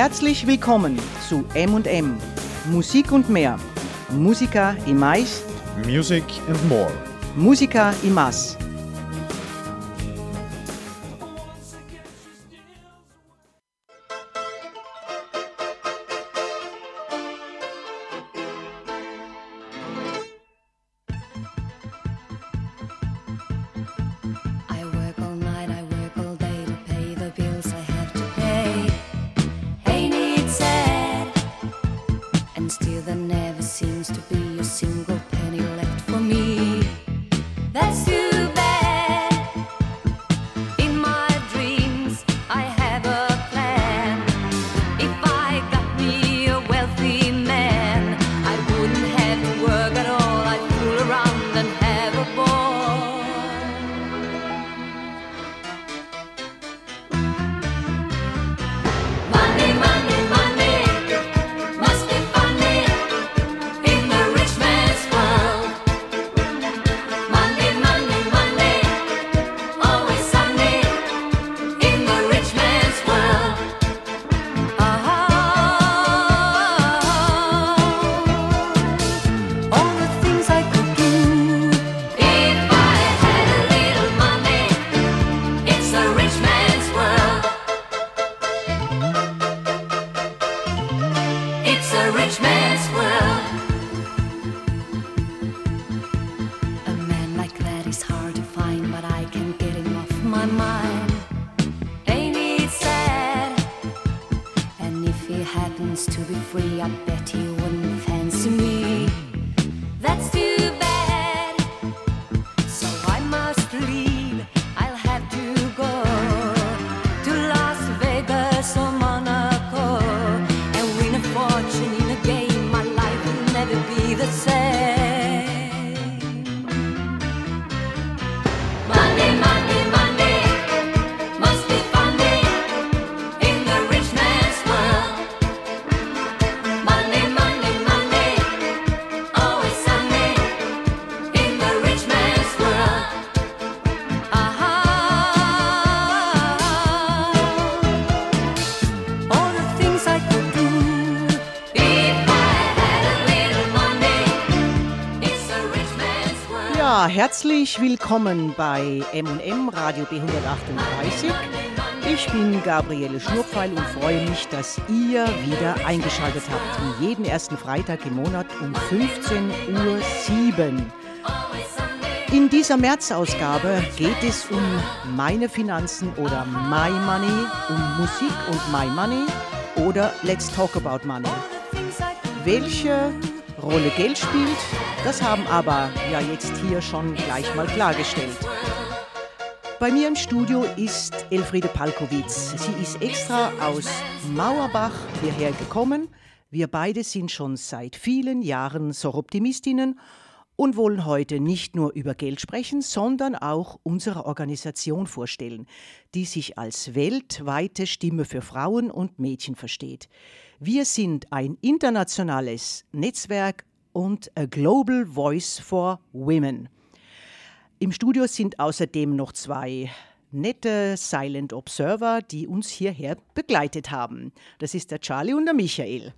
herzlich willkommen zu M&M, Musik und mehr. Musica e mais. Music and more. Musica e mais. Herzlich willkommen bei M&M Radio B138. Ich bin Gabriele Schnurpfeil und freue mich, dass ihr wieder eingeschaltet habt. Wie jeden ersten Freitag im Monat um 15.07 Uhr. In dieser März-Ausgabe geht es um meine Finanzen oder My Money, um Musik und My Money oder Let's Talk About Money. Welche Rolle Geld spielt, das haben aber ja jetzt hier schon gleich mal klargestellt. Bei mir im Studio ist Elfriede Palkowitz. Sie ist extra aus Mauerbach hierher gekommen. Wir beide sind schon seit vielen Jahren Soroptimistinnen und wollen heute nicht nur über Geld sprechen, sondern auch unsere Organisation vorstellen, die sich als weltweite Stimme für Frauen und Mädchen versteht. Wir sind ein internationales Netzwerk und a Global Voice for Women. Im Studio sind außerdem noch zwei nette Silent Observer, die uns hierher begleitet haben. Das ist der Charlie und der Michael.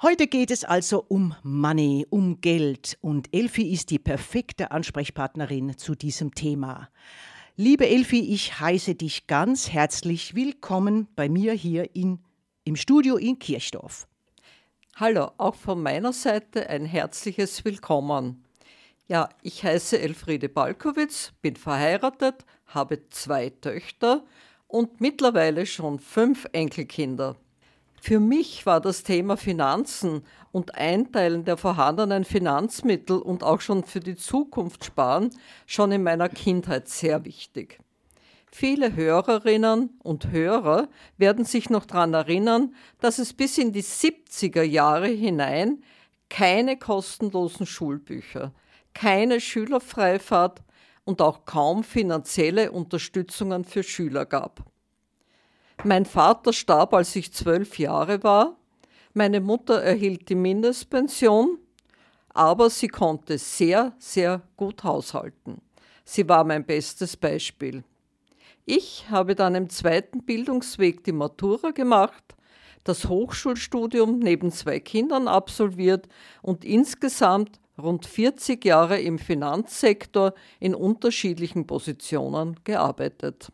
Heute geht es also um Money, um Geld und Elfi ist die perfekte Ansprechpartnerin zu diesem Thema. Liebe Elfi, ich heiße dich ganz herzlich willkommen bei mir hier in, im Studio in Kirchdorf. Hallo, auch von meiner Seite ein herzliches Willkommen. Ja, ich heiße Elfriede Balkowitz, bin verheiratet, habe zwei Töchter und mittlerweile schon fünf Enkelkinder. Für mich war das Thema Finanzen und Einteilen der vorhandenen Finanzmittel und auch schon für die Zukunft sparen schon in meiner Kindheit sehr wichtig. Viele Hörerinnen und Hörer werden sich noch daran erinnern, dass es bis in die 70er Jahre hinein keine kostenlosen Schulbücher, keine Schülerfreifahrt und auch kaum finanzielle Unterstützungen für Schüler gab. Mein Vater starb, als ich zwölf Jahre war. Meine Mutter erhielt die Mindestpension, aber sie konnte sehr, sehr gut haushalten. Sie war mein bestes Beispiel. Ich habe dann im zweiten Bildungsweg die Matura gemacht, das Hochschulstudium neben zwei Kindern absolviert und insgesamt rund 40 Jahre im Finanzsektor in unterschiedlichen Positionen gearbeitet.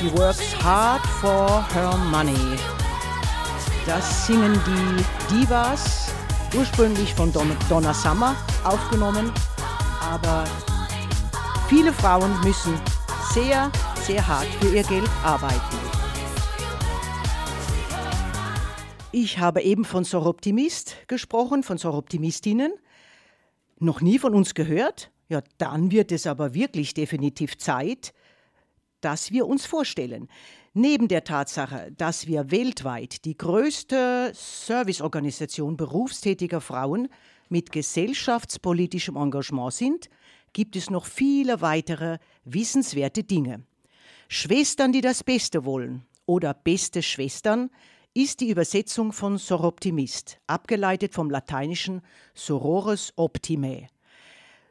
Hard for Her Money. Das singen die Divas, ursprünglich von Donna Summer aufgenommen, aber viele Frauen müssen sehr, sehr hart für ihr Geld arbeiten. Ich habe eben von Soroptimist gesprochen, von Soroptimistinnen. Noch nie von uns gehört? Ja, dann wird es aber wirklich definitiv Zeit, dass wir uns vorstellen. Neben der Tatsache, dass wir weltweit die größte Serviceorganisation berufstätiger Frauen mit gesellschaftspolitischem Engagement sind, gibt es noch viele weitere wissenswerte Dinge. Schwestern, die das Beste wollen oder beste Schwestern ist die Übersetzung von Soroptimist, abgeleitet vom lateinischen Sorores Optimae.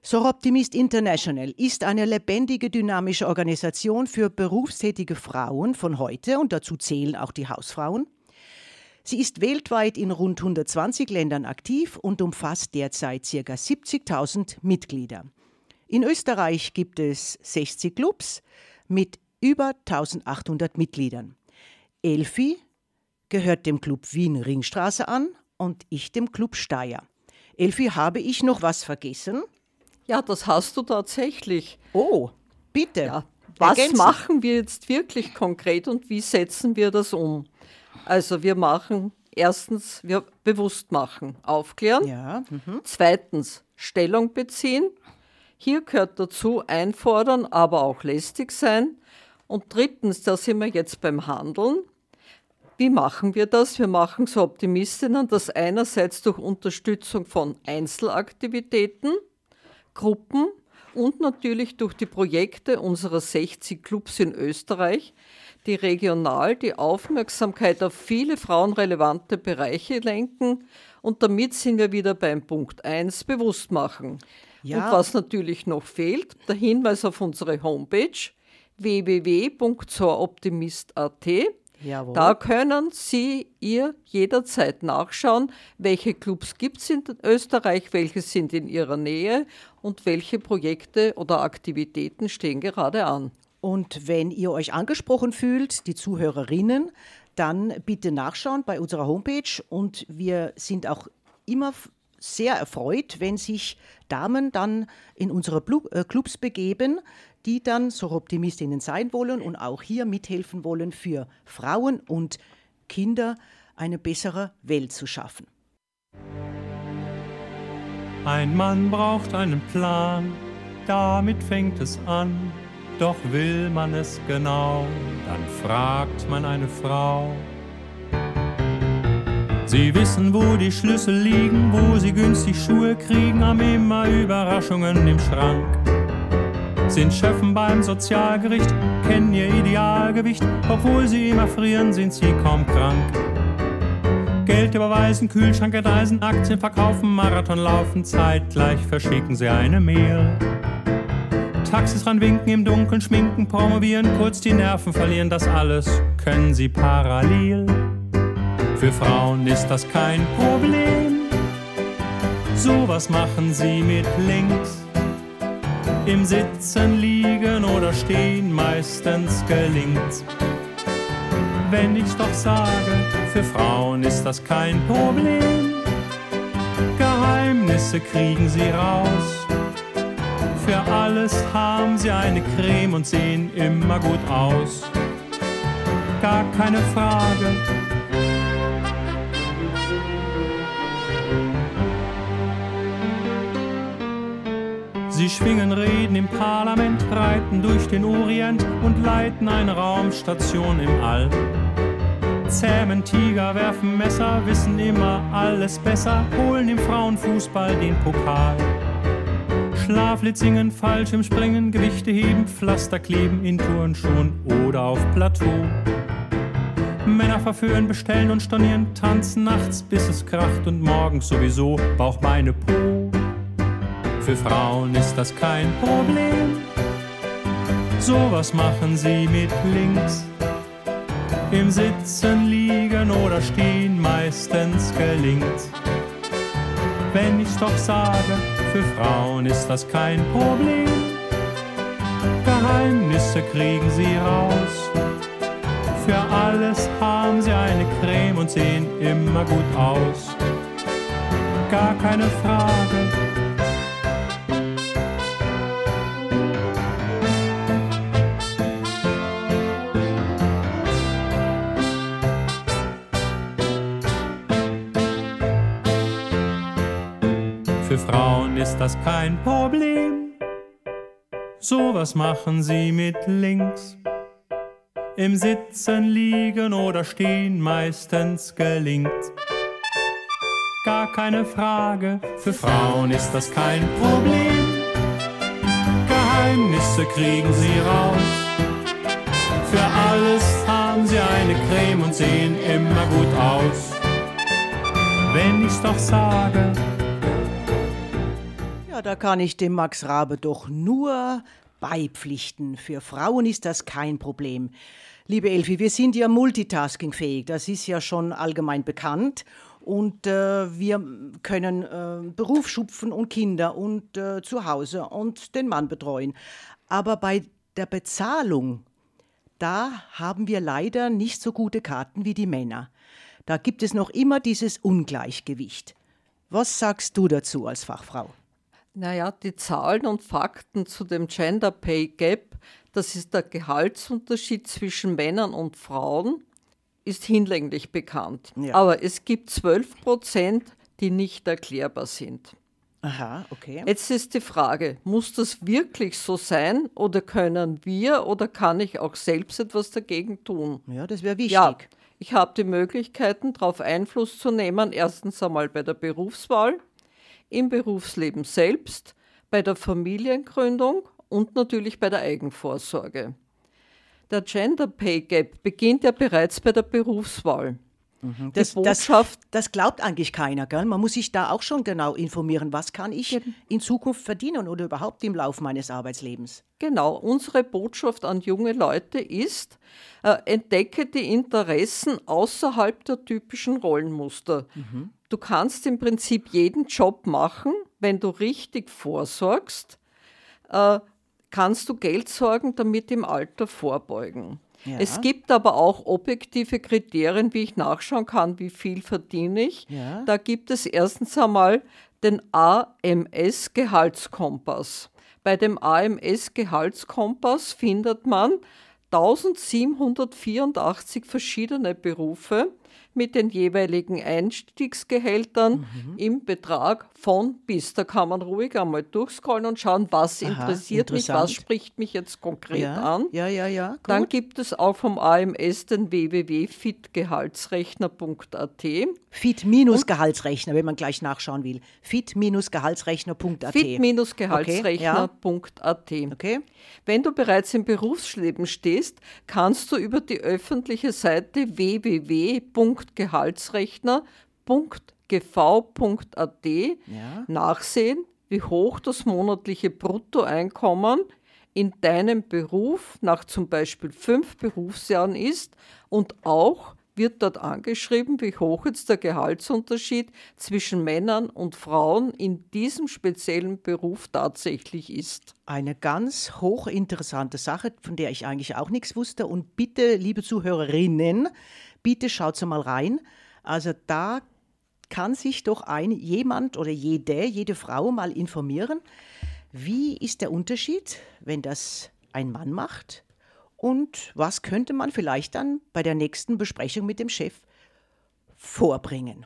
Soroptimist International ist eine lebendige, dynamische Organisation für berufstätige Frauen von heute und dazu zählen auch die Hausfrauen. Sie ist weltweit in rund 120 Ländern aktiv und umfasst derzeit ca. 70.000 Mitglieder. In Österreich gibt es 60 Clubs mit über 1800 Mitgliedern. Elfi gehört dem Club Wien Ringstraße an und ich dem Club Steyr. Elfi, habe ich noch was vergessen? Ja, das hast du tatsächlich. Oh, bitte. Ja. Was Ergänzen. machen wir jetzt wirklich konkret und wie setzen wir das um? Also wir machen erstens, wir bewusst machen, aufklären. Ja. Mhm. Zweitens, Stellung beziehen. Hier gehört dazu einfordern, aber auch lästig sein. Und drittens, da sind wir jetzt beim Handeln. Wie machen wir das? Wir machen so Optimistinnen das einerseits durch Unterstützung von Einzelaktivitäten, Gruppen und natürlich durch die Projekte unserer 60 Clubs in Österreich, die regional die Aufmerksamkeit auf viele frauenrelevante Bereiche lenken. Und damit sind wir wieder beim Punkt 1, bewusst machen. Ja. Und was natürlich noch fehlt, der Hinweis auf unsere Homepage www.zooptimist.at Jawohl. Da können Sie ihr jederzeit nachschauen, welche Clubs gibt es in Österreich, welche sind in Ihrer Nähe und welche Projekte oder Aktivitäten stehen gerade an. Und wenn ihr euch angesprochen fühlt, die Zuhörerinnen, dann bitte nachschauen bei unserer Homepage und wir sind auch immer sehr erfreut, wenn sich Damen dann in unsere äh, Clubs begeben, die dann so Optimistinnen sein wollen und auch hier mithelfen wollen, für Frauen und Kinder eine bessere Welt zu schaffen. Ein Mann braucht einen Plan, damit fängt es an. Doch will man es genau, dann fragt man eine Frau. Sie wissen, wo die Schlüssel liegen, wo sie günstig Schuhe kriegen, haben immer Überraschungen im Schrank sind Schöffen beim Sozialgericht, kennen ihr Idealgewicht, obwohl sie immer frieren, sind sie kaum krank. Geld überweisen, Kühlschrank entreisen, Aktien verkaufen, Marathon laufen, zeitgleich verschicken sie eine Mail. Taxis ranwinken, im Dunkeln schminken, promovieren, kurz die Nerven verlieren, das alles können sie parallel. Für Frauen ist das kein Problem, sowas machen sie mit links im Sitzen, Liegen oder Stehen meistens gelingt. Wenn ich's doch sage, für Frauen ist das kein Problem. Geheimnisse kriegen sie raus. Für alles haben sie eine Creme und sehen immer gut aus. Gar keine Frage, Sie schwingen Reden im Parlament, reiten durch den Orient und leiten eine Raumstation im All. Zähmen Tiger, werfen Messer, wissen immer alles besser, holen im Frauenfußball den Pokal. Schlaflied singen, Fallschirmspringen, Gewichte heben, Pflaster kleben in Turnschuhen oder auf Plateau. Männer verführen, bestellen und stornieren, tanzen nachts, bis es kracht und morgens sowieso Bauch, Beine, Po. Für Frauen ist das kein Problem. Sowas machen sie mit links. Im Sitzen, Liegen oder Stehen meistens gelingt. Wenn ich's doch sage, für Frauen ist das kein Problem. Geheimnisse kriegen sie raus. Für alles haben sie eine Creme und sehen immer gut aus. Gar keine Frage, das kein Problem. Sowas machen sie mit links. Im Sitzen, Liegen oder Stehen meistens gelingt. Gar keine Frage, für Frauen ist das kein Problem. Geheimnisse kriegen sie raus. Für alles haben sie eine Creme und sehen immer gut aus. Wenn ich's doch sage, da kann ich dem Max Rabe doch nur beipflichten. Für Frauen ist das kein Problem. Liebe Elfi, wir sind ja multitaskingfähig, das ist ja schon allgemein bekannt. Und äh, wir können äh, Beruf schupfen und Kinder und äh, zu Hause und den Mann betreuen. Aber bei der Bezahlung, da haben wir leider nicht so gute Karten wie die Männer. Da gibt es noch immer dieses Ungleichgewicht. Was sagst du dazu als Fachfrau? Naja, die Zahlen und Fakten zu dem Gender Pay Gap, das ist der Gehaltsunterschied zwischen Männern und Frauen, ist hinlänglich bekannt. Ja. Aber es gibt 12 Prozent, die nicht erklärbar sind. Aha, okay. Jetzt ist die Frage, muss das wirklich so sein oder können wir oder kann ich auch selbst etwas dagegen tun? Ja, das wäre wichtig. Ja, Ich habe die Möglichkeiten, darauf Einfluss zu nehmen, erstens einmal bei der Berufswahl, im Berufsleben selbst, bei der Familiengründung und natürlich bei der Eigenvorsorge. Der Gender Pay Gap beginnt ja bereits bei der Berufswahl. Mhm. Das, das, das, glaubt eigentlich keiner. Gell? Man muss sich da auch schon genau informieren, was kann ich in Zukunft verdienen oder überhaupt im Laufe meines Arbeitslebens. Genau, unsere Botschaft an junge Leute ist, äh, entdecke die Interessen außerhalb der typischen Rollenmuster. Mhm. Du kannst im Prinzip jeden Job machen, wenn du richtig vorsorgst, äh, kannst du Geld sorgen, damit im Alter vorbeugen. Ja. Es gibt aber auch objektive Kriterien, wie ich nachschauen kann, wie viel verdiene ich. Ja. Da gibt es erstens einmal den AMS-Gehaltskompass. Bei dem AMS-Gehaltskompass findet man 1784 verschiedene Berufe mit den jeweiligen Einstiegsgehältern mhm. im Betrag von bis. Da kann man ruhig einmal durchscrollen und schauen, was Aha, interessiert mich, was spricht mich jetzt konkret ja, an. Ja, ja, ja. Gut. Dann gibt es auch vom AMS den www.fitgehaltsrechner.at. Fit-Gehaltsrechner, wenn man gleich nachschauen will. Fit-Gehaltsrechner.at. Fit-Gehaltsrechner.at. Okay. okay. Wenn du bereits im Berufsleben stehst, kannst du über die öffentliche Seite www.gehaltsrechner.gv.at ja. nachsehen, wie hoch das monatliche Bruttoeinkommen in deinem Beruf nach zum Beispiel fünf Berufsjahren ist und auch wird dort angeschrieben, wie hoch jetzt der Gehaltsunterschied zwischen Männern und Frauen in diesem speziellen Beruf tatsächlich ist. Eine ganz hochinteressante Sache, von der ich eigentlich auch nichts wusste. Und bitte, liebe Zuhörerinnen, bitte schaut mal rein. Also da kann sich doch ein jemand oder jede, jede Frau mal informieren, wie ist der Unterschied, wenn das ein Mann macht und was könnte man vielleicht dann bei der nächsten Besprechung mit dem Chef vorbringen.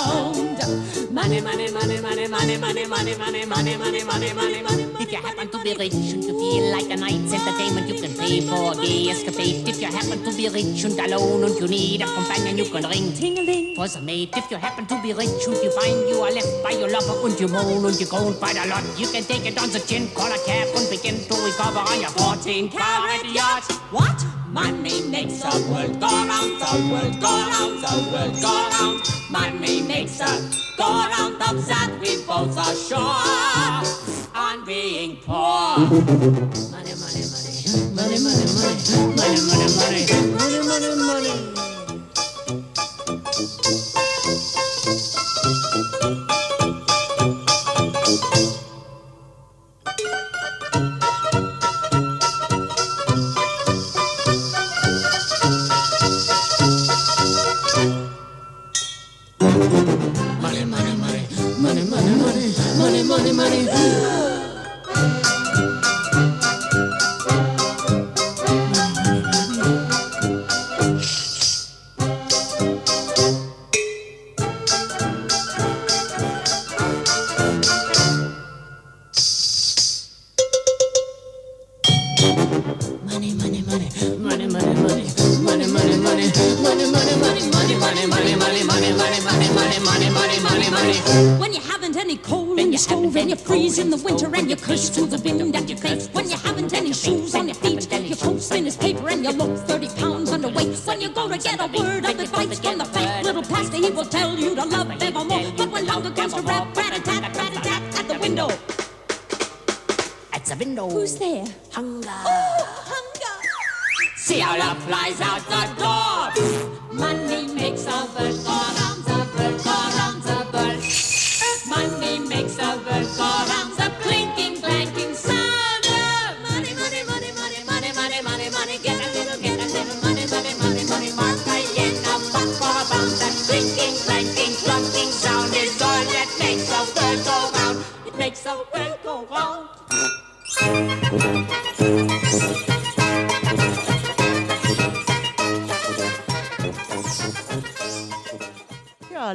Money, money, money, money, money, money, money, money, money, money, money, money. If you happen to be rich and you feel like a night's entertainment, you can pay for a gay escapade. If you happen to be rich and alone and you need a companion, you can ring ting-a-ling for some mate. If you happen to be rich and you find you are left by your lover and you moan and you groan quite a lot, you can take it on the chin, call a cab and begin to recover on your 14 carat yacht. What? Money makes the world go round, the world go round, the world go round. out the on being poor.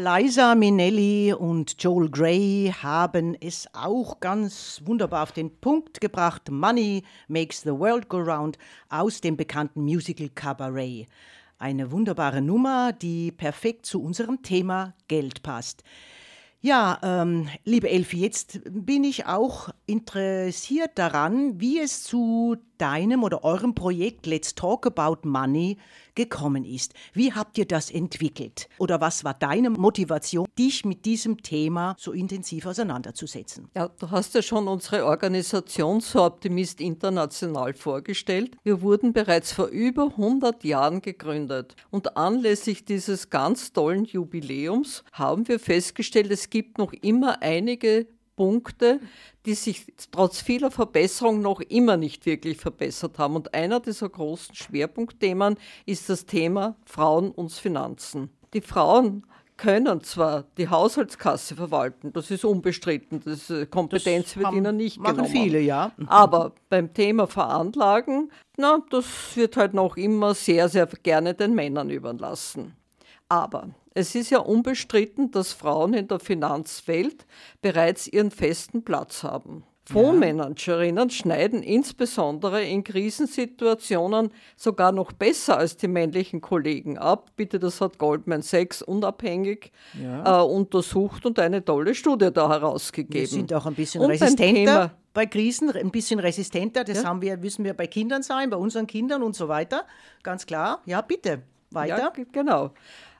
Liza Minnelli und Joel Gray haben es auch ganz wunderbar auf den Punkt gebracht. Money makes the world go round aus dem bekannten Musical Cabaret. Eine wunderbare Nummer, die perfekt zu unserem Thema Geld passt. Ja, ähm, liebe Elfi, jetzt bin ich auch interessiert daran, wie es zu deinem oder eurem Projekt Let's Talk About Money gekommen ist. Wie habt ihr das entwickelt? Oder was war deine Motivation, dich mit diesem Thema so intensiv auseinanderzusetzen? Ja, du hast ja schon unsere Organisation So Optimist International vorgestellt. Wir wurden bereits vor über 100 Jahren gegründet. Und anlässlich dieses ganz tollen Jubiläums haben wir festgestellt, es gibt noch immer einige Punkte, die sich trotz vieler Verbesserungen noch immer nicht wirklich verbessert haben. Und einer dieser großen Schwerpunktthemen ist das Thema Frauen und Finanzen. Die Frauen können zwar die Haushaltskasse verwalten, das ist unbestritten, das äh, Kompetenz das wird ihnen nicht machen genommen. viele, ja. Aber beim Thema Veranlagen, na, das wird halt noch immer sehr, sehr gerne den Männern überlassen. Aber es ist ja unbestritten, dass Frauen in der Finanzwelt bereits ihren festen Platz haben. Fondsmanagerinnen schneiden insbesondere in Krisensituationen sogar noch besser als die männlichen Kollegen ab. Bitte, das hat Goldman Sachs unabhängig Ja. äh, untersucht und eine tolle Studie da herausgegeben. Wir sind auch ein bisschen Und resistenter Thema- bei Krisen, ein bisschen resistenter. Das Ja. haben wir, müssen wir bei Kindern sein, bei unseren Kindern und so weiter. Ganz klar. Ja, bitte. Weiter. Ja, genau.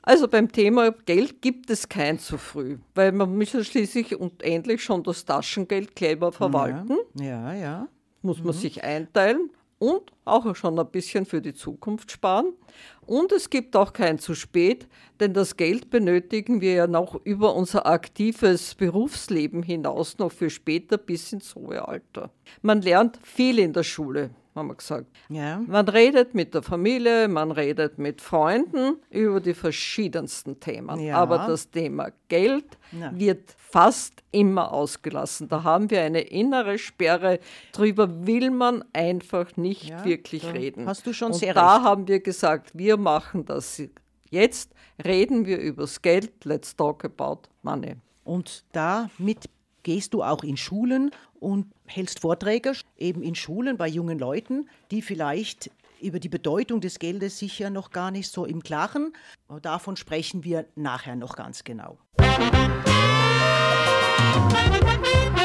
Also beim Thema Geld gibt es kein zu früh, weil man muss ja schließlich und endlich schon das Taschengeld clever verwalten, Ja, ja. muss man sich einteilen und auch schon ein bisschen für die Zukunft sparen. Und es gibt auch kein zu spät, denn das Geld benötigen wir ja noch über unser aktives Berufsleben hinaus, noch für später bis ins hohe Alter. Man lernt viel in der Schule, haben wir gesagt. Ja. Man redet mit der Familie, man redet mit Freunden über die verschiedensten Themen. Ja. Aber das Thema Geld Na. wird fast immer ausgelassen. Da haben wir eine innere Sperre. Drüber will man einfach nicht Ja, wirklich da reden. hast du schon Und sehr da recht. haben wir gesagt, wir machen das jetzt. Reden wir übers Geld. Let's talk about money. Und damit gehst du auch in Schulen und hältst Vorträge, eben in Schulen bei jungen Leuten, die vielleicht über die Bedeutung des Geldes sicher noch gar nicht so im Klaren. Davon sprechen wir nachher noch ganz genau. I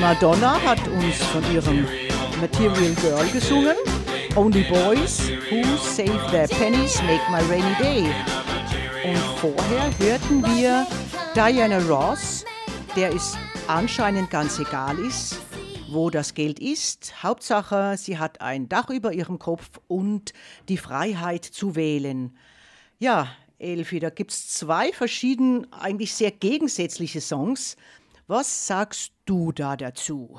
Madonna hat uns von ihrem Material Girl gesungen. Only Boys Who Save Their Pennies Make My Rainy Day. Und vorher hörten wir Diana Ross, der es anscheinend ganz egal ist, wo das Geld ist. Hauptsache, sie hat ein Dach über ihrem Kopf und die Freiheit zu wählen. Ja, Elfi, da gibt es zwei verschieden, eigentlich sehr gegensätzliche Songs. Was sagst du da dazu?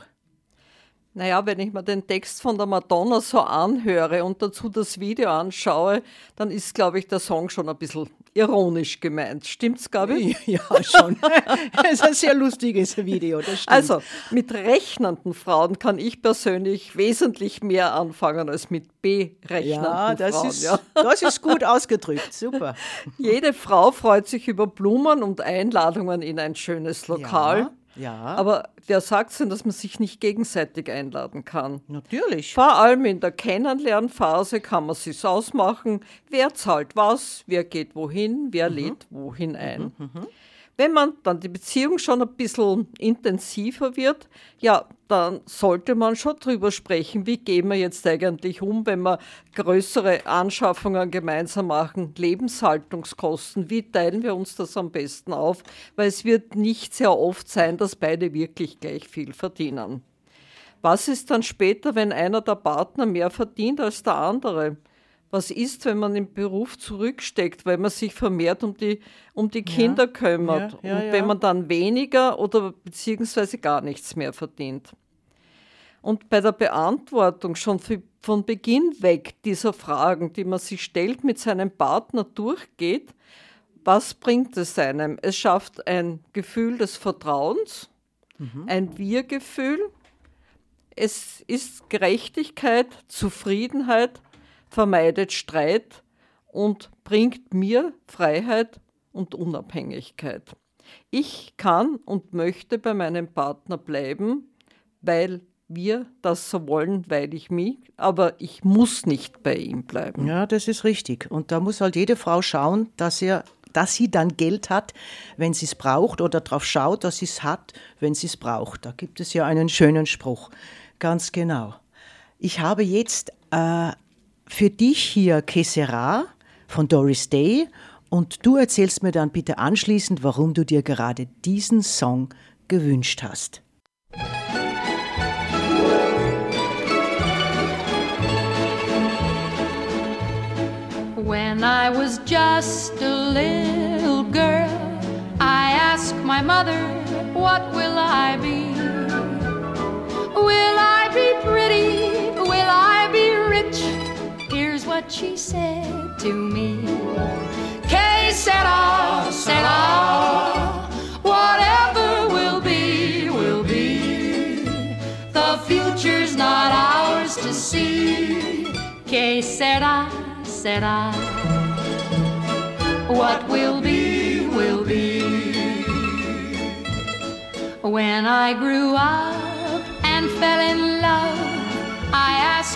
Naja, wenn ich mir den Text von der Madonna so anhöre und dazu das Video anschaue, dann ist, glaube ich, der Song schon ein bisschen ironisch gemeint. Stimmt's, Gabi? Ja, schon. Es ist ein sehr lustiges Video, das stimmt. Also, mit rechnenden Frauen kann ich persönlich wesentlich mehr anfangen als mit berechnenden ja, das Frauen. Ist, ja. Das ist gut ausgedrückt, super. Jede Frau freut sich über Blumen und Einladungen in ein schönes Lokal. Ja. Ja. Aber wer sagt denn, dass man sich nicht gegenseitig einladen kann? Natürlich. Vor allem in der Kennenlernphase kann man sich ausmachen, wer zahlt was, wer geht wohin, wer lädt wohin ein. Wenn man dann die Beziehung schon ein bisschen intensiver wird, ja, dann sollte man schon drüber sprechen, wie gehen wir jetzt eigentlich um, wenn wir größere Anschaffungen gemeinsam machen, Lebenshaltungskosten, wie teilen wir uns das am besten auf, weil es wird nicht sehr oft sein, dass beide wirklich gleich viel verdienen. Was ist dann später, wenn einer der Partner mehr verdient als der andere? Was ist, wenn man im Beruf zurücksteckt, weil man sich vermehrt um die, um die Kinder kümmert ja, ja, und ja. wenn man dann weniger oder beziehungsweise gar nichts mehr verdient? Und bei der Beantwortung schon von Beginn weg dieser Fragen, die man sich stellt, mit seinem Partner durchgeht, was bringt es einem? Es schafft ein Gefühl des Vertrauens, ein Wir-Gefühl, es ist Gerechtigkeit, Zufriedenheit, vermeidet Streit und bringt mir Freiheit und Unabhängigkeit. Ich kann und möchte bei meinem Partner bleiben, weil wir das so wollen, weil ich mich, aber ich muss nicht bei ihm bleiben. Ja, das ist richtig. Und da muss halt jede Frau schauen, dass, er, dass sie dann Geld hat, wenn sie es braucht, oder darauf schaut, dass sie es hat, wenn sie es braucht. Da gibt es ja einen schönen Spruch. Ganz genau. Ich habe jetzt äh, für dich hier Que Sera von Doris Day und du erzählst mir dann bitte anschließend, warum du dir gerade diesen Song gewünscht hast. When I was just a little girl, I asked my mother, What will I be? Will I be pretty? What she said to me. Que sera, sera. Whatever will be, will be. The future's not ours to see. Que sera, sera. What will be, will be. When I grew up and fell in love, I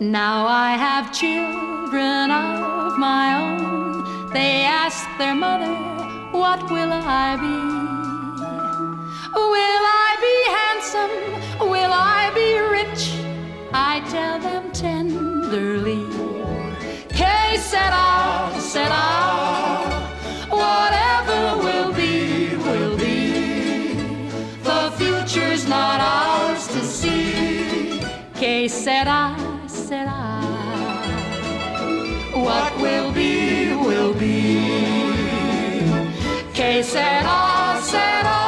Now I have children of my own. They ask their mother, What will I be? Will I be handsome? Will I be rich? I tell them tenderly. Que sera, sera. Whatever will be, will be. The future's not ours to see. Que sera. What will be, will be. Que sera, sera.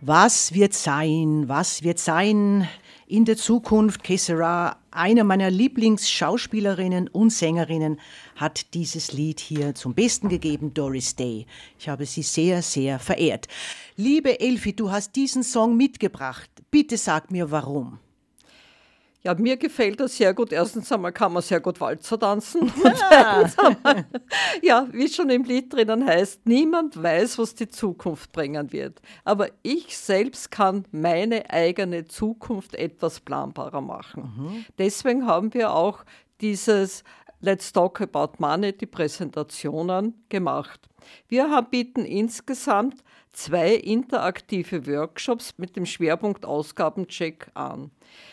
Was wird sein? Was wird sein in der Zukunft? Kessera, Eine meiner Lieblingsschauspielerinnen und Sängerinnen hat dieses Lied hier zum Besten gegeben, Doris Day. Ich habe sie sehr, sehr verehrt. Liebe Elfi, du hast diesen Song mitgebracht. Bitte sag mir warum. Ja, mir gefällt das sehr gut. Erstens einmal kann man sehr gut Walzer tanzen. Zweitens einmal, ja, wie schon im Lied drinnen heißt, niemand weiß, was die Zukunft bringen wird. Aber ich selbst kann meine eigene Zukunft etwas planbarer machen. Deswegen haben wir auch dieses Let's Talk About Money, die Präsentationen gemacht. Wir haben, bieten insgesamt zwei interaktive Workshops mit dem Schwerpunkt Ausgabencheck an.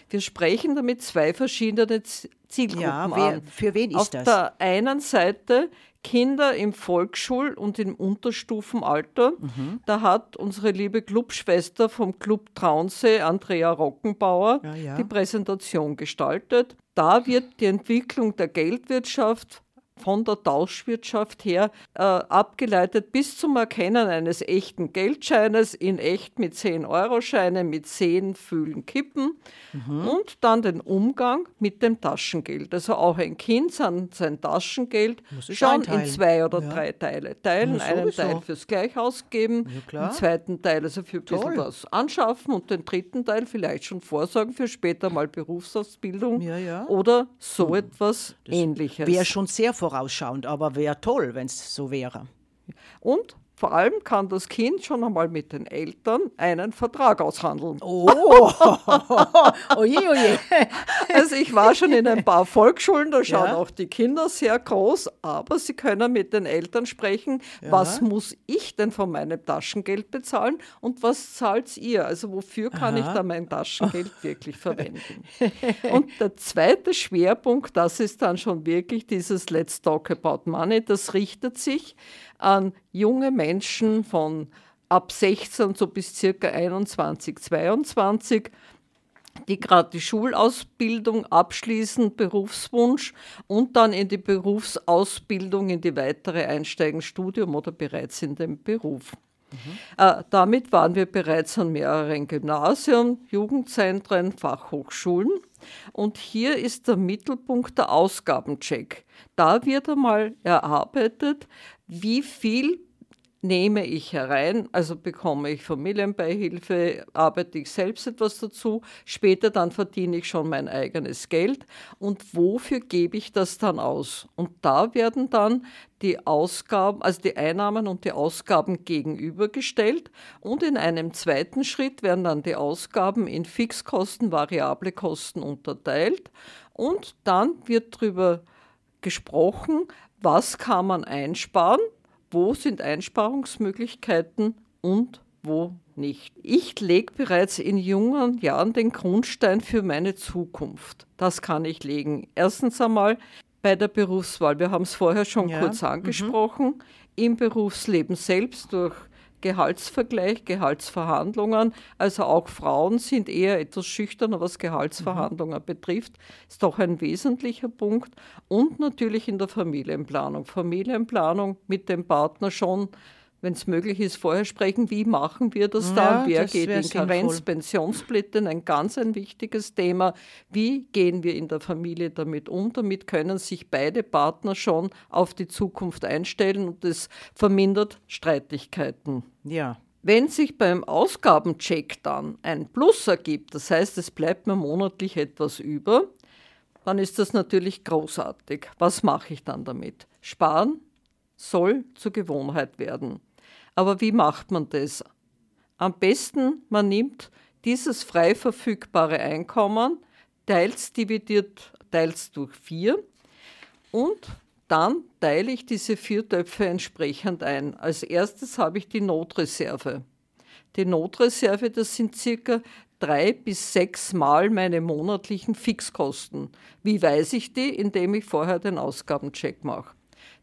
Wir sprechen damit zwei verschiedene Zielgruppen Ja, wer, an. für wen ist Auf das? der einen Seite Kinder im Volksschul- und im Unterstufenalter. Mhm. Da hat unsere liebe Clubschwester vom Club Traunsee, Andrea Rockenbauer, Ja, ja. die Präsentation gestaltet. Da wird die Entwicklung der Geldwirtschaft von der Tauschwirtschaft her äh, abgeleitet bis zum Erkennen eines echten Geldscheines in echt mit 10-Euro-Scheinen mit 10 Fühlen Kippen Mhm. und dann den Umgang mit dem Taschengeld. Also auch ein Kind sein, sein Taschengeld schon in zwei oder Ja. drei Teile teilen. Einen. Teil fürs Gleich ausgeben, Ja, den zweiten Teil also für ein bisschen was anschaffen und den dritten Teil vielleicht schon vorsorgen für später mal Berufsausbildung Ja, oder so etwas ähnliches. Wäre schon sehr vorausschauend, aber wäre toll, wenn es so wäre. Und vor allem kann das Kind schon einmal mit den Eltern einen Vertrag aushandeln. Oh, oje, oje. Also ich war schon in ein paar Volksschulen, da schauen Ja. auch die Kinder sehr groß, aber sie können mit den Eltern sprechen, was muss ich denn von meinem Taschengeld bezahlen und was zahlt ihr? Also wofür kann ich da mein Taschengeld wirklich verwenden? Und der zweite Schwerpunkt, das ist dann schon wirklich dieses Let's Talk About Money, das richtet sich an junge Menschen von ab 16 so bis circa 21, 22 die gerade die Schulausbildung abschließen, Berufswunsch und dann in die Berufsausbildung, in die weitere einsteigen, Studium oder bereits in den Beruf. Äh, damit waren wir bereits an mehreren Gymnasien, Jugendzentren, Fachhochschulen. Und hier ist der Mittelpunkt der Ausgabencheck. Da wird einmal erarbeitet, wie viel nehme ich herein, also bekomme ich Familienbeihilfe, arbeite ich selbst etwas dazu, später dann verdiene ich schon mein eigenes Geld. Und wofür gebe ich das dann aus? Und da werden dann die Ausgaben, also die Einnahmen und die Ausgaben gegenübergestellt. Und in einem zweiten Schritt werden dann die Ausgaben in Fixkosten, variable Kosten unterteilt. Und dann wird darüber gesprochen, was kann man einsparen, wo sind Einsparungsmöglichkeiten und wo nicht. Ich lege bereits in jungen Jahren den Grundstein für meine Zukunft. Das kann ich legen. Erstens einmal bei der Berufswahl. Wir haben es vorher schon Ja, kurz angesprochen. Im Berufsleben selbst durch Gehaltsvergleich, Gehaltsverhandlungen. Also auch Frauen sind eher etwas schüchterner, was Gehaltsverhandlungen betrifft. Ist doch ein wesentlicher Punkt. Und natürlich in der Familienplanung. Familienplanung mit dem Partner schon, wenn es möglich ist, vorher sprechen, wie machen wir das Ja, dann? Wer das geht wär in Karenz, sinnvoll. Pensionssplitten, ein ganz ein wichtiges Thema. Wie gehen wir in der Familie damit um? Damit können sich beide Partner schon auf die Zukunft einstellen und es vermindert Streitigkeiten. Ja. Wenn sich beim Ausgabencheck dann ein Plus ergibt, das heißt, es bleibt mir monatlich etwas über, dann ist das natürlich großartig. Was mache ich dann damit? Sparen soll zur Gewohnheit werden. Aber wie macht man das? Am besten, man nimmt dieses frei verfügbare Einkommen, teilt dividiert, teilt durch vier und dann teile ich diese vier Töpfe entsprechend ein. Als erstes habe ich die Notreserve. Die Notreserve, das sind circa drei bis sechs Mal meine monatlichen Fixkosten. Wie weiß ich die? Indem ich vorher den Ausgabencheck mache.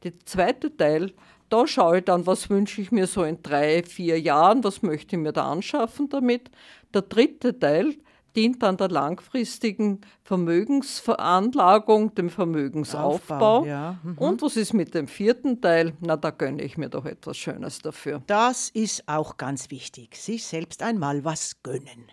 Der zweite Teil, da schaue ich dann, was wünsche ich mir so in drei, vier Jahren, was möchte ich mir da anschaffen damit. Der dritte Teil dient dann der langfristigen Vermögensveranlagung, dem Vermögensaufbau. Aufbau, ja, mhm. Und was ist mit dem vierten Teil? Na, da gönne ich mir doch etwas Schönes dafür. Das ist auch ganz wichtig. Sich selbst einmal was gönnen.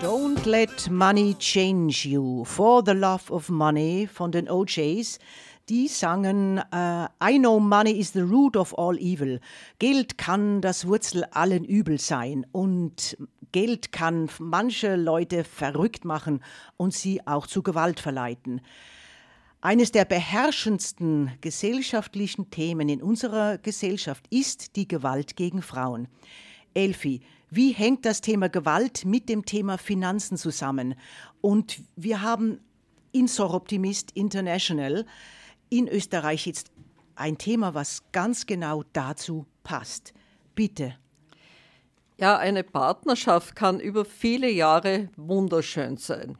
Don't let money, change you. For the love of money von den OJs. Die sangen äh, I know money is the root of all evil. Geld kann das Wurzel allen Übel sein und Geld kann manche Leute verrückt machen und sie auch zu Gewalt verleiten. Eines der beherrschendsten gesellschaftlichen Themen in unserer Gesellschaft ist die Gewalt gegen Frauen. Elfi, wie hängt das Thema Gewalt mit dem Thema Finanzen zusammen? Und wir haben in Soroptimist International in Österreich jetzt ein Thema, was ganz genau dazu passt. Bitte. Ja, eine Partnerschaft kann über viele Jahre wunderschön sein.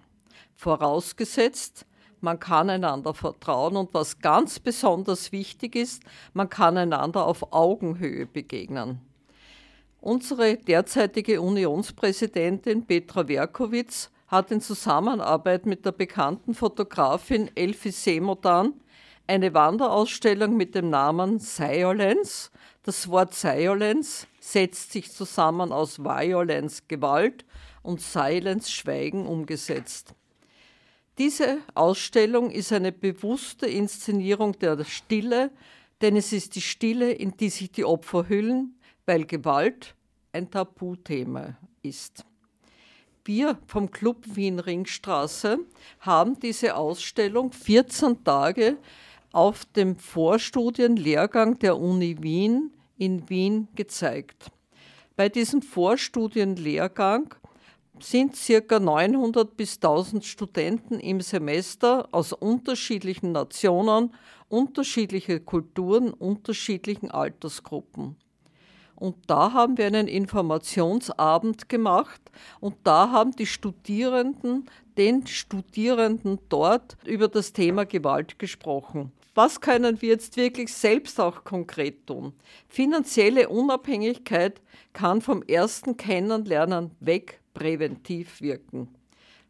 Vorausgesetzt, man kann einander vertrauen und was ganz besonders wichtig ist, man kann einander auf Augenhöhe begegnen. Unsere derzeitige Unionspräsidentin Petra Verkowitz hat in Zusammenarbeit mit der bekannten Fotografin Elfie Semodan eine Wanderausstellung mit dem Namen Violence. Das Wort Violence setzt sich zusammen aus Violence Gewalt und Silence Schweigen umgesetzt. Diese Ausstellung ist eine bewusste Inszenierung der Stille, denn es ist die Stille, in die sich die Opfer hüllen, weil Gewalt ein Tabuthema ist. Wir vom Club Wien Ringstraße haben diese Ausstellung 14 Tage auf dem Vorstudienlehrgang der Uni Wien in Wien gezeigt. Bei diesem Vorstudienlehrgang sind ca. 900 bis 1000 Studenten im Semester aus unterschiedlichen Nationen, unterschiedliche Kulturen, unterschiedlichen Altersgruppen. Und da haben wir einen Informationsabend gemacht und da haben die Studierenden den Studierenden dort über das Thema Gewalt gesprochen. Was können wir jetzt wirklich selbst auch konkret tun? Finanzielle Unabhängigkeit kann vom ersten Kennenlernen weg präventiv wirken.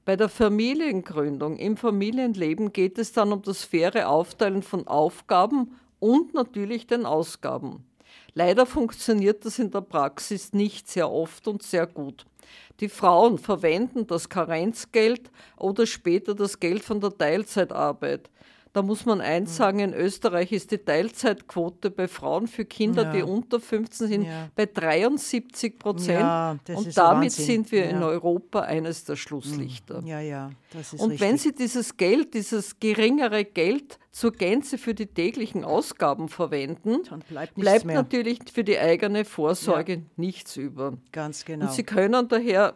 Bei der Familiengründung im Familienleben geht es dann um das faire Aufteilen von Aufgaben und natürlich den Ausgaben. Leider funktioniert das in der Praxis nicht sehr oft und sehr gut. Die Frauen verwenden das Karenzgeld oder später das Geld von der Teilzeitarbeit. Da muss man eins sagen, in Österreich ist die Teilzeitquote bei Frauen für Kinder, Ja. die unter 15 sind, Ja. bei 73 Prozent. Ja, und damit Wahnsinn. sind wir in. Europa eines der Schlusslichter. Ja, ja, das ist Und richtig. wenn Sie dieses Geld, dieses geringere Geld zur Gänze für die täglichen Ausgaben verwenden, Dann bleibt bleibt natürlich für die eigene Vorsorge nichts über. Ganz genau. Und Sie können daher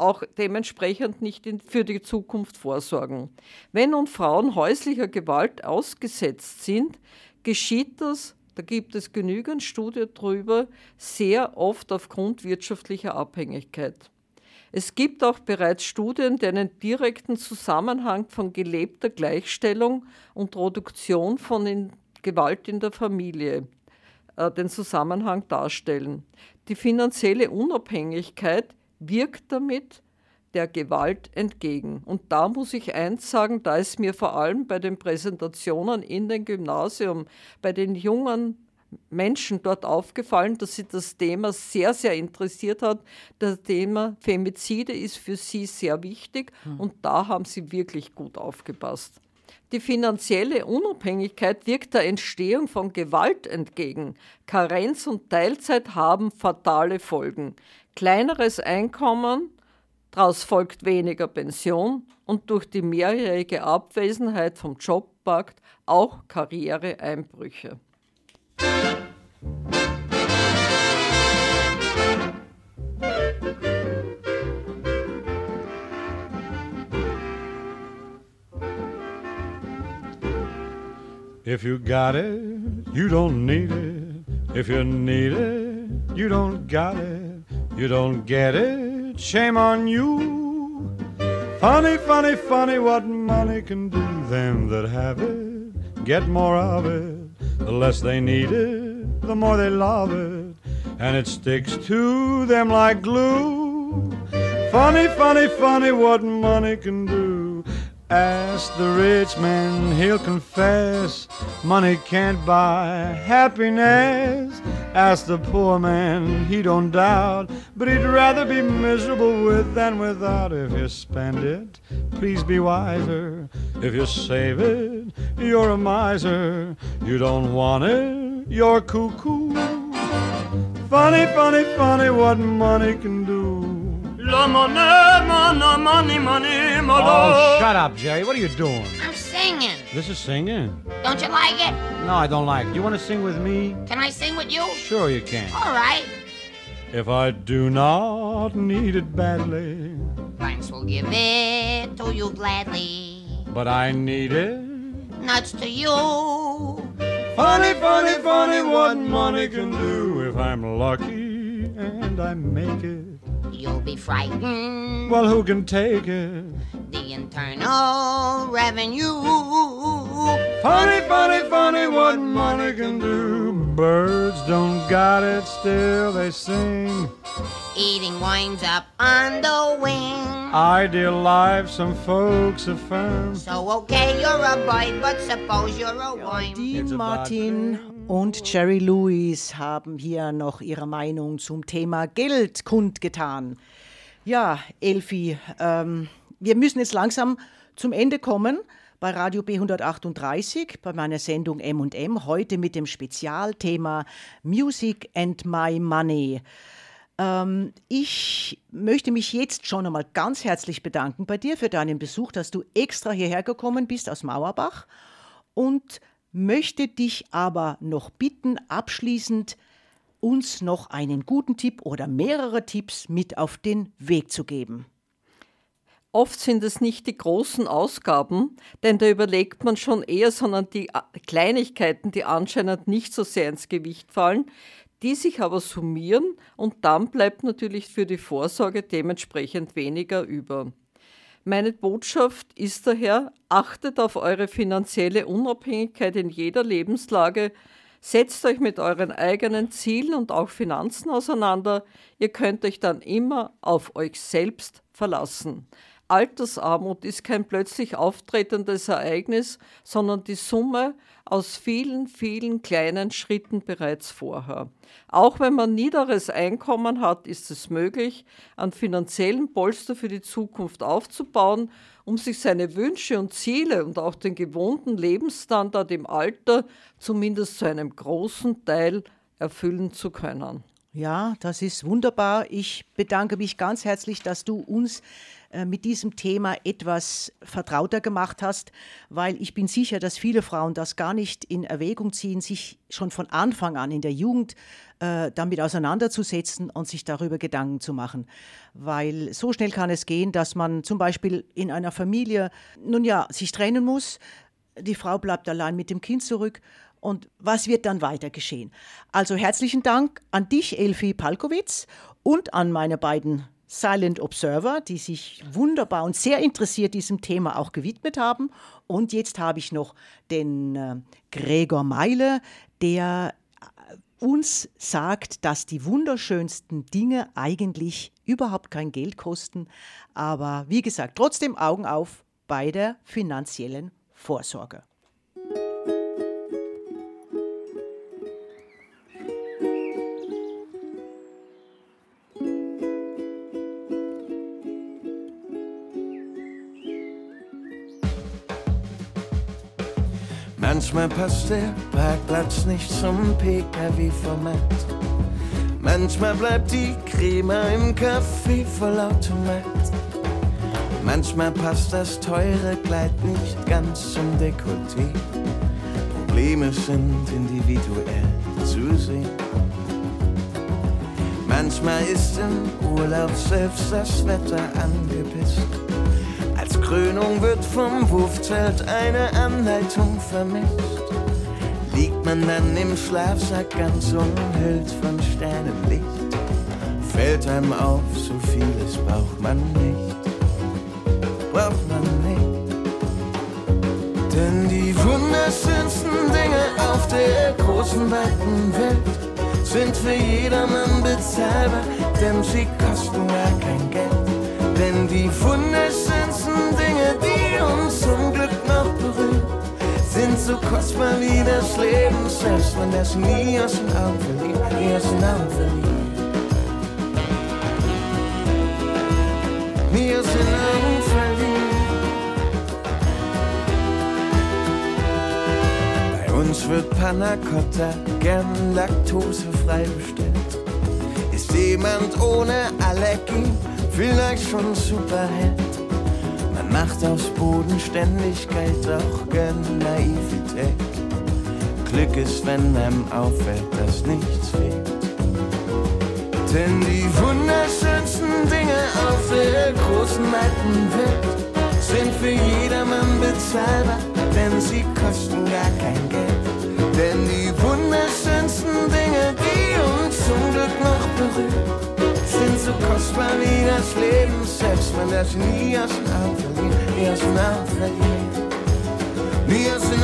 auch dementsprechend nicht in, für die Zukunft vorsorgen. Wenn nun Frauen häuslicher Gewalt ausgesetzt sind, geschieht das, da gibt es genügend Studien drüber, sehr oft aufgrund wirtschaftlicher Abhängigkeit. Es gibt auch bereits Studien, die einen direkten Zusammenhang von gelebter Gleichstellung und Reduktion von in Gewalt in der Familie äh, den Zusammenhang darstellen. Die finanzielle Unabhängigkeit wirkt damit der Gewalt entgegen. Und da muss ich eins sagen, da ist mir vor allem bei den Präsentationen in den Gymnasium, bei den jungen Menschen dort aufgefallen, dass sie das Thema sehr, sehr interessiert hat. Das Thema Femizide ist für sie sehr wichtig und da haben sie wirklich gut aufgepasst. Die finanzielle Unabhängigkeit wirkt der Entstehung von Gewalt entgegen. Karenz und Teilzeit haben fatale Folgen. Kleineres Einkommen, daraus folgt weniger Pension und durch die mehrjährige Abwesenheit vom Jobmarkt auch Karriereeinbrüche. If you got it, you don't need it. If you need it, you don't got it. You don't get it, shame on you. Funny, funny, funny what money can do. Them that have it get more of it. The less they need it, the more they love it. And it sticks to them like glue. Funny, funny, funny what money can do. Ask the rich man, he'll confess money can't buy happiness. Ask the poor man, he don't doubt, but he'd rather be miserable with than without. If you spend it, please be wiser. If you save it, you're a miser. You don't want it, you're cuckoo. Funny, funny, funny what money can do. Oh, shut up, Jerry. What are you doing? I'm singing. This is singing. Don't you like it? No, I don't like it. You want to sing with me? Can I sing with you? Sure, you can. All right. If I do not need it badly, Banks will give it to you gladly. but I need it. Nuts to you. Funny, funny, funny what money can do if I'm lucky and I make it. You'll be frightened. Well, who can take it? The internal revenue. Funny, funny, funny what money can do. Birds don't got it, still they sing. Eating winds up on the wing. Ideal life, some folks affirm. So okay, you're a boy, but suppose you're a worm. Dean It's Martin thing. Und Jerry Lewis haben hier noch ihre Meinung zum Thema Geld kundgetan. Ja, Elfi, ähm, wir müssen jetzt langsam zum Ende kommen bei Radio B138, bei meiner Sendung M&M, heute mit dem Spezialthema Music and My Money. Ähm, ich möchte mich jetzt schon einmal ganz herzlich bedanken bei dir für deinen Besuch, dass du extra hierher gekommen bist aus Mauerbach und möchte dich aber noch bitten, abschließend uns noch einen guten Tipp oder mehrere Tipps mit auf den Weg zu geben. Oft sind es nicht die großen Ausgaben, denn da überlegt man schon eher, sondern die äh, Kleinigkeiten, die anscheinend nicht so sehr ins Gewicht fallen, die sich aber summieren und dann bleibt natürlich für die Vorsorge dementsprechend weniger über. Meine Botschaft ist daher, achtet auf eure finanzielle Unabhängigkeit in jeder Lebenslage, setzt euch mit euren eigenen Zielen und auch Finanzen auseinander, ihr könnt euch dann immer auf euch selbst verlassen. Altersarmut ist kein plötzlich auftretendes Ereignis, sondern die Summe aus vielen, vielen kleinen Schritten bereits vorher. Auch wenn man niederes Einkommen hat, ist es möglich, an finanziellen Polster für die Zukunft aufzubauen, um sich seine Wünsche und Ziele und auch den gewohnten Lebensstandard im Alter zumindest zu einem großen Teil erfüllen zu können. Ja, das ist wunderbar. Ich bedanke mich ganz herzlich, dass du uns mit diesem Thema etwas vertrauter gemacht hast, weil ich bin sicher, dass viele Frauen das gar nicht in Erwägung ziehen, sich schon von Anfang an in der Jugend äh, damit auseinanderzusetzen und sich darüber Gedanken zu machen. Weil so schnell kann es gehen, dass man zum Beispiel in einer Familie, nun ja, sich trennen muss, die Frau bleibt allein mit dem Kind zurück und was wird dann weiter geschehen? Also herzlichen Dank an dich, Elfi Palkowitz, und an meine beiden Silent Observer, die sich wunderbar und sehr interessiert diesem Thema auch gewidmet haben. Und jetzt habe ich noch den äh, Gregor Meile, der äh, uns sagt, dass die wunderschönsten Dinge eigentlich überhaupt kein Geld kosten. Aber wie gesagt, trotzdem Augen auf bei der finanziellen Vorsorge. Manchmal passt der Parkplatz nicht zum PKW-Format. Manchmal bleibt die Creme im Kaffee voll Automat. Manchmal passt das teure Kleid nicht ganz zum Dekolleté. Probleme sind individuell zu sehen. Manchmal ist im Urlaub selbst das Wetter angepisst. Als Krönung wird vom Wurfzelt eine Anleitung vermisst. Liegt man dann im Schlafsack ganz umhüllt von Sternenlicht, fällt einem auf, so vieles braucht man nicht. Braucht man nicht. Denn die wunderschönsten Dinge auf der großen, weiten Welt sind für jedermann bezahlbar, denn sie kosten gar kein Geld. Denn die wunderschönsten so kostbar wie das Leben, selbst wenn das nie aus den Augen verliert, nie aus den Augen verliert. Nie aus den Augen verliert. Bei uns wird Panna Cotta gern laktosefrei bestellt. Ist jemand ohne Allergie vielleicht schon Superheld? Macht aus Bodenständigkeit auch gern Naivität. Glück ist, wenn einem auffällt, dass nichts fehlt. Denn die wunderschönsten Dinge auf der großen weiten Welt sind für jedermann bezahlbar, denn sie kosten gar kein Geld. Denn die wunderschönsten Dinge, die uns zum Glück noch berühren, sind so kostbar wie das Leben, selbst wenn das nie aus den Augen verliert, nie aus den